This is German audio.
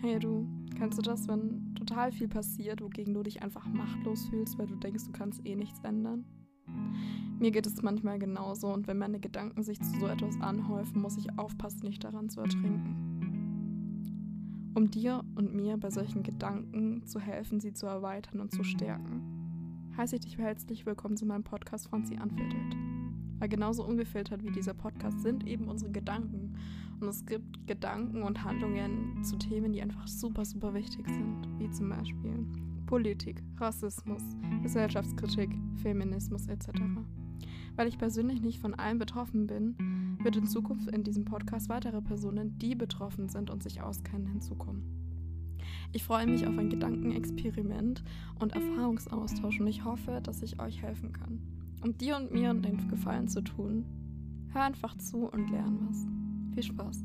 Hey du, kennst du das, wenn total viel passiert, wogegen du dich einfach machtlos fühlst, weil du denkst, du kannst eh nichts ändern? Mir geht es manchmal genauso und wenn meine Gedanken sich zu so etwas anhäufen, muss ich aufpassen, nicht daran zu ertrinken. Um dir und mir bei solchen Gedanken zu helfen, sie zu erweitern und zu stärken, heiße ich dich herzlich willkommen zu meinem Podcast Franzi Unfiltered. Weil genauso ungefiltert wie dieser Podcast sind eben unsere Gedanken. Und es gibt Gedanken und Handlungen zu Themen, die einfach super, super wichtig sind. Wie zum Beispiel Politik, Rassismus, Gesellschaftskritik, Feminismus etc. Weil ich persönlich nicht von allem betroffen bin, wird in Zukunft in diesem Podcast weitere Personen, die betroffen sind und sich auskennen, hinzukommen. Ich freue mich auf ein Gedankenexperiment und Erfahrungsaustausch und ich hoffe, dass ich euch helfen kann. Um dir und mir den Gefallen zu tun, hör einfach zu und lern was. Viel Spaß.